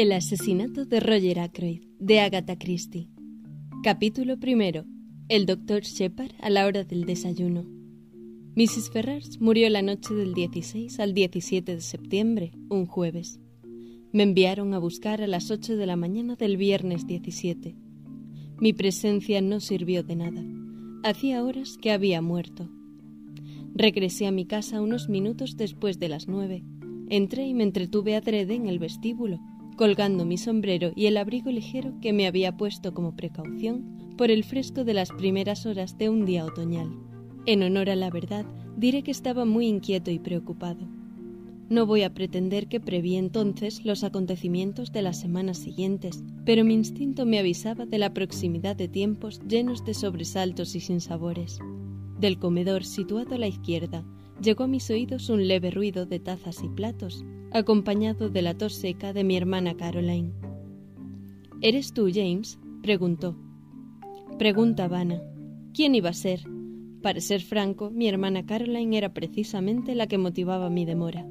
El asesinato de Roger Ackroyd, de Agatha Christie. Capítulo primero. El doctor Shepard a la hora del desayuno. Mrs. Ferrars murió la noche del 16 al 17 de septiembre, un jueves. Me enviaron a buscar a las 8 de la mañana del viernes 17. Mi presencia no sirvió de nada. Hacía horas que había muerto. Regresé a mi casa unos minutos después de las nueve. Entré y me entretuve adrede en el vestíbulo, colgando mi sombrero y el abrigo ligero que me había puesto como precaución por el fresco de las primeras horas de un día otoñal. En honor a la verdad, diré que estaba muy inquieto y preocupado. No voy a pretender que preví entonces los acontecimientos de las semanas siguientes, pero mi instinto me avisaba de la proximidad de tiempos llenos de sobresaltos y sinsabores. Del comedor situado a la izquierda llegó a mis oídos un leve ruido de tazas y platos, acompañado de la tos seca de mi hermana Caroline. ¿Eres tú, James? preguntó. Pregunta vana. ¿Quién iba a ser? Para ser franco, mi hermana Caroline era precisamente la que motivaba mi demora.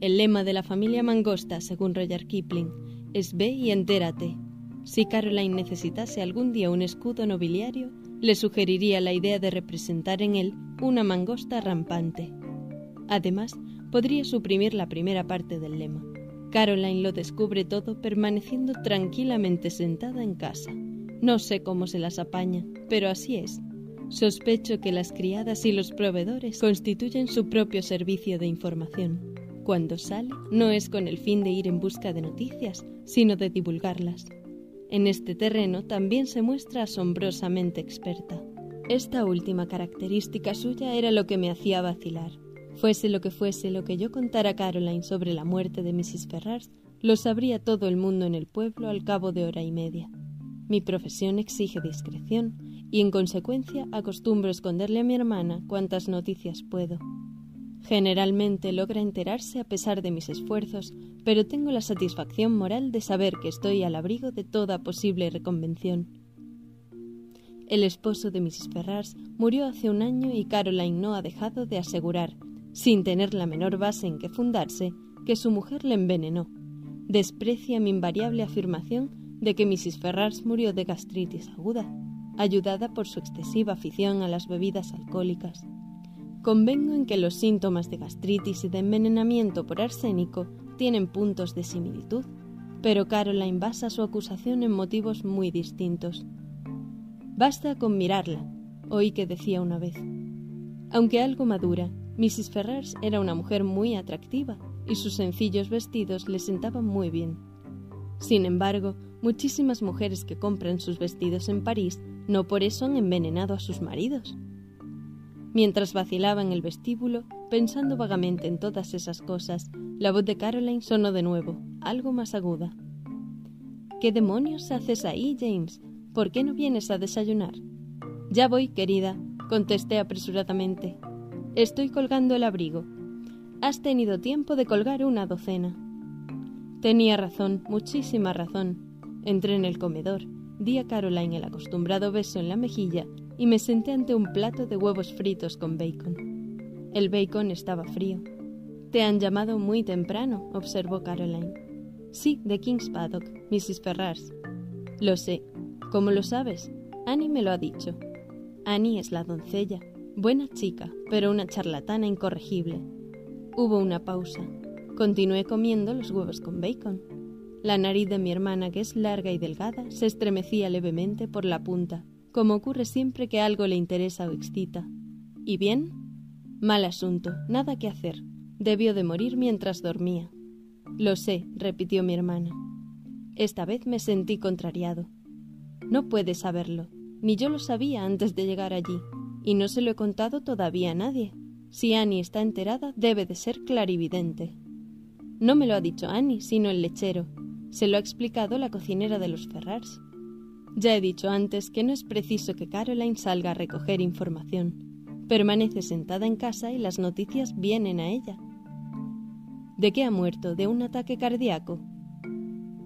El lema de la familia Mangosta, según Roger Kipling, es ve y entérate. Si Caroline necesitase algún día un escudo nobiliario, le sugeriría la idea de representar en él una mangosta rampante. Además, podría suprimir la primera parte del lema. Caroline lo descubre todo permaneciendo tranquilamente sentada en casa. No sé cómo se las apaña, pero así es. Sospecho que las criadas y los proveedores constituyen su propio servicio de información. Cuando sale, no es con el fin de ir en busca de noticias, sino de divulgarlas. En este terreno también se muestra asombrosamente experta. Esta última característica suya era lo que me hacía vacilar. Fuese lo que fuese lo que yo contara a Caroline sobre la muerte de Mrs. Ferrars, lo sabría todo el mundo en el pueblo al cabo de hora y media. Mi profesión exige discreción y en consecuencia acostumbro esconderle a mi hermana cuantas noticias puedo. Generalmente logra enterarse a pesar de mis esfuerzos, pero tengo la satisfacción moral de saber que estoy al abrigo de toda posible reconvención. El esposo de Mrs. Ferrars murió hace un año y Caroline no ha dejado de asegurar, sin tener la menor base en que fundarse, que su mujer le envenenó. Desprecia mi invariable afirmación de que Mrs. Ferrars murió de gastritis aguda, ayudada por su excesiva afición a las bebidas alcohólicas. Convengo en que los síntomas de gastritis y de envenenamiento por arsénico tienen puntos de similitud, pero Caroline basa su acusación en motivos muy distintos. Basta con mirarla, oí que decía una vez. Aunque algo madura, Mrs. Ferrars era una mujer muy atractiva y sus sencillos vestidos le sentaban muy bien. Sin embargo, muchísimas mujeres que compran sus vestidos en París no por eso han envenenado a sus maridos. Mientras vacilaba en el vestíbulo, pensando vagamente en todas esas cosas, la voz de Caroline sonó de nuevo, algo más aguda. ¿Qué demonios haces ahí, James? ¿Por qué no vienes a desayunar? Ya voy, querida, contesté apresuradamente. Estoy colgando el abrigo. Has tenido tiempo de colgar una docena. Tenía razón, muchísima razón. Entré en el comedor, di a Caroline el acostumbrado beso en la mejilla y me senté ante un plato de huevos fritos con bacon. El bacon estaba frío. Te han llamado muy temprano, observó Caroline. Sí, de King's Paddock, Mrs. Ferrars. Lo sé. ¿Cómo lo sabes? Annie me lo ha dicho. Annie es la doncella. Buena chica, pero una charlatana incorregible. Hubo una pausa. Continué comiendo los huevos con bacon. La nariz de mi hermana, que es larga y delgada, se estremecía levemente por la punta como ocurre siempre que algo le interesa o excita. ¿Y bien? Mal asunto, nada que hacer. Debió de morir mientras dormía. Lo sé, repitió mi hermana. Esta vez me sentí contrariado. No puede saberlo, ni yo lo sabía antes de llegar allí, y no se lo he contado todavía a nadie. Si Annie está enterada, debe de ser clarividente. No me lo ha dicho Annie, sino el lechero. Se lo ha explicado la cocinera de los Ferrars. Ya he dicho antes que no es preciso que Caroline salga a recoger información. Permanece sentada en casa y las noticias vienen a ella. ¿De qué ha muerto? ¿De un ataque cardíaco?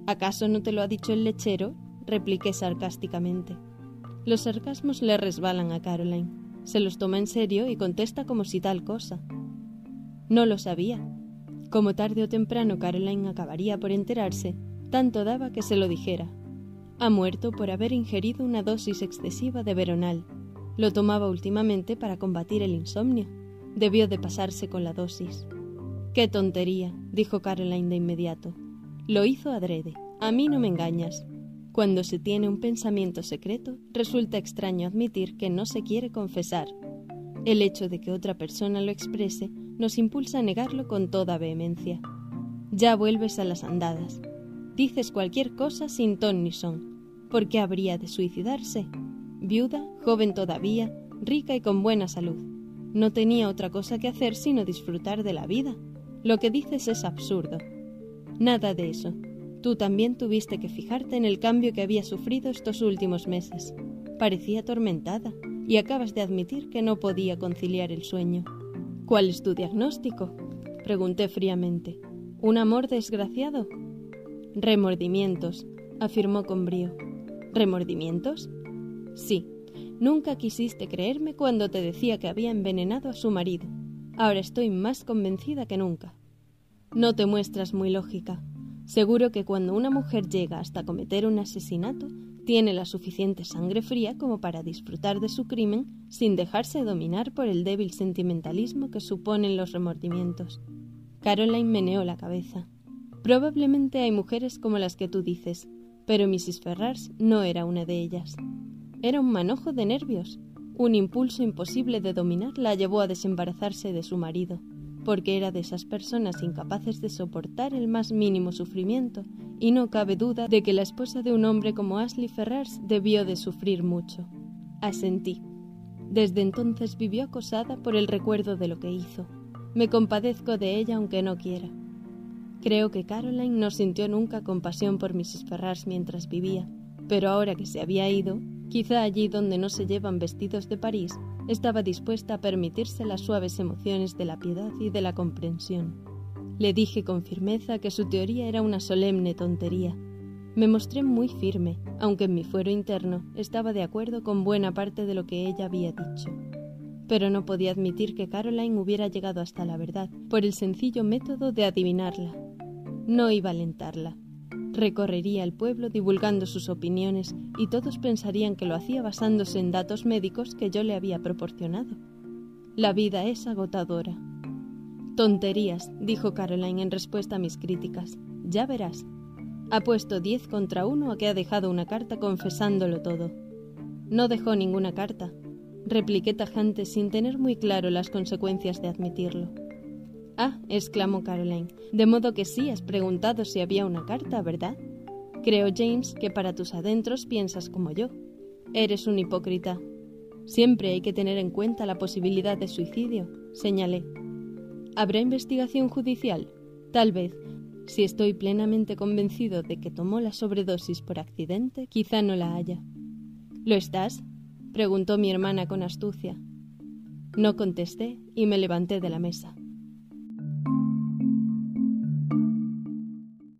¿Acaso no te lo ha dicho el lechero? repliqué sarcásticamente. Los sarcasmos le resbalan a Caroline. Se los toma en serio y contesta como si tal cosa. No lo sabía. Como tarde o temprano Caroline acabaría por enterarse, Tanto daba que se lo dijera. Ha muerto por haber ingerido una dosis excesiva de veronal. Lo tomaba últimamente para combatir el insomnio. Debió de pasarse con la dosis. Qué tontería, dijo Caroline de inmediato. Lo hizo adrede. A mí no me engañas. Cuando se tiene un pensamiento secreto, resulta extraño admitir que no se quiere confesar. El hecho de que otra persona lo exprese nos impulsa a negarlo con toda vehemencia. Ya vuelves a las andadas. Dices cualquier cosa sin ton ni son. ¿Por qué habría de suicidarse? Viuda, joven todavía, rica y con buena salud. No tenía otra cosa que hacer sino disfrutar de la vida. Lo que dices es absurdo. Nada de eso. Tú también tuviste que fijarte en el cambio que había sufrido estos últimos meses. Parecía atormentada y acabas de admitir que no podía conciliar el sueño. ¿Cuál es tu diagnóstico? Pregunté fríamente. ¿Un amor desgraciado? Remordimientos, afirmó con brío. ¿Remordimientos? Sí. Nunca quisiste creerme cuando te decía que había envenenado a su marido. Ahora estoy más convencida que nunca. No te muestras muy lógica. Seguro que cuando una mujer llega hasta cometer un asesinato, tiene la suficiente sangre fría como para disfrutar de su crimen sin dejarse dominar por el débil sentimentalismo que suponen los remordimientos. Caroline meneó la cabeza. Probablemente hay mujeres como las que tú dices, pero Mrs. Ferrars no era una de ellas. Era un manojo de nervios. Un impulso imposible de dominar la llevó a desembarazarse de su marido porque era de esas personas incapaces de soportar el más mínimo sufrimiento, y no cabe duda de que la esposa de un hombre como Ashley Ferrars debió de sufrir mucho. Asentí. Desde entonces vivió acosada por el recuerdo de lo que hizo. Me compadezco de ella aunque no quiera. Creo que Caroline no sintió nunca compasión por Mrs. Ferrars mientras vivía, pero ahora que se había ido, quizá allí donde no se llevan vestidos de París, estaba dispuesta a permitirse las suaves emociones de la piedad y de la comprensión. Le dije con firmeza que su teoría era una solemne tontería. Me mostré muy firme, aunque en mi fuero interno estaba de acuerdo con buena parte de lo que ella había dicho. Pero no podía admitir que Caroline hubiera llegado hasta la verdad por el sencillo método de adivinarla. No iba a alentarla, Recorrería el pueblo divulgando sus opiniones y todos pensarían que lo hacía basándose en datos médicos que yo le había proporcionado. La vida es agotadora. Tonterías, dijo Caroline en respuesta a mis críticas. Ya verás. Ha puesto diez contra uno a que ha dejado una carta confesándolo todo. No dejó ninguna carta, repliqué tajante sin tener muy claro las consecuencias de admitirlo. Ah, exclamó Caroline. De modo que sí has preguntado si había una carta, ¿verdad? Creo, James, que para tus adentros piensas como yo. Eres un hipócrita. Siempre hay que tener en cuenta la posibilidad de suicidio, señalé. ¿Habrá investigación judicial? Tal vez. Si estoy plenamente convencido de que tomó la sobredosis por accidente, quizá no la haya. ¿Lo estás? preguntó mi hermana con astucia. No contesté y me levanté de la mesa.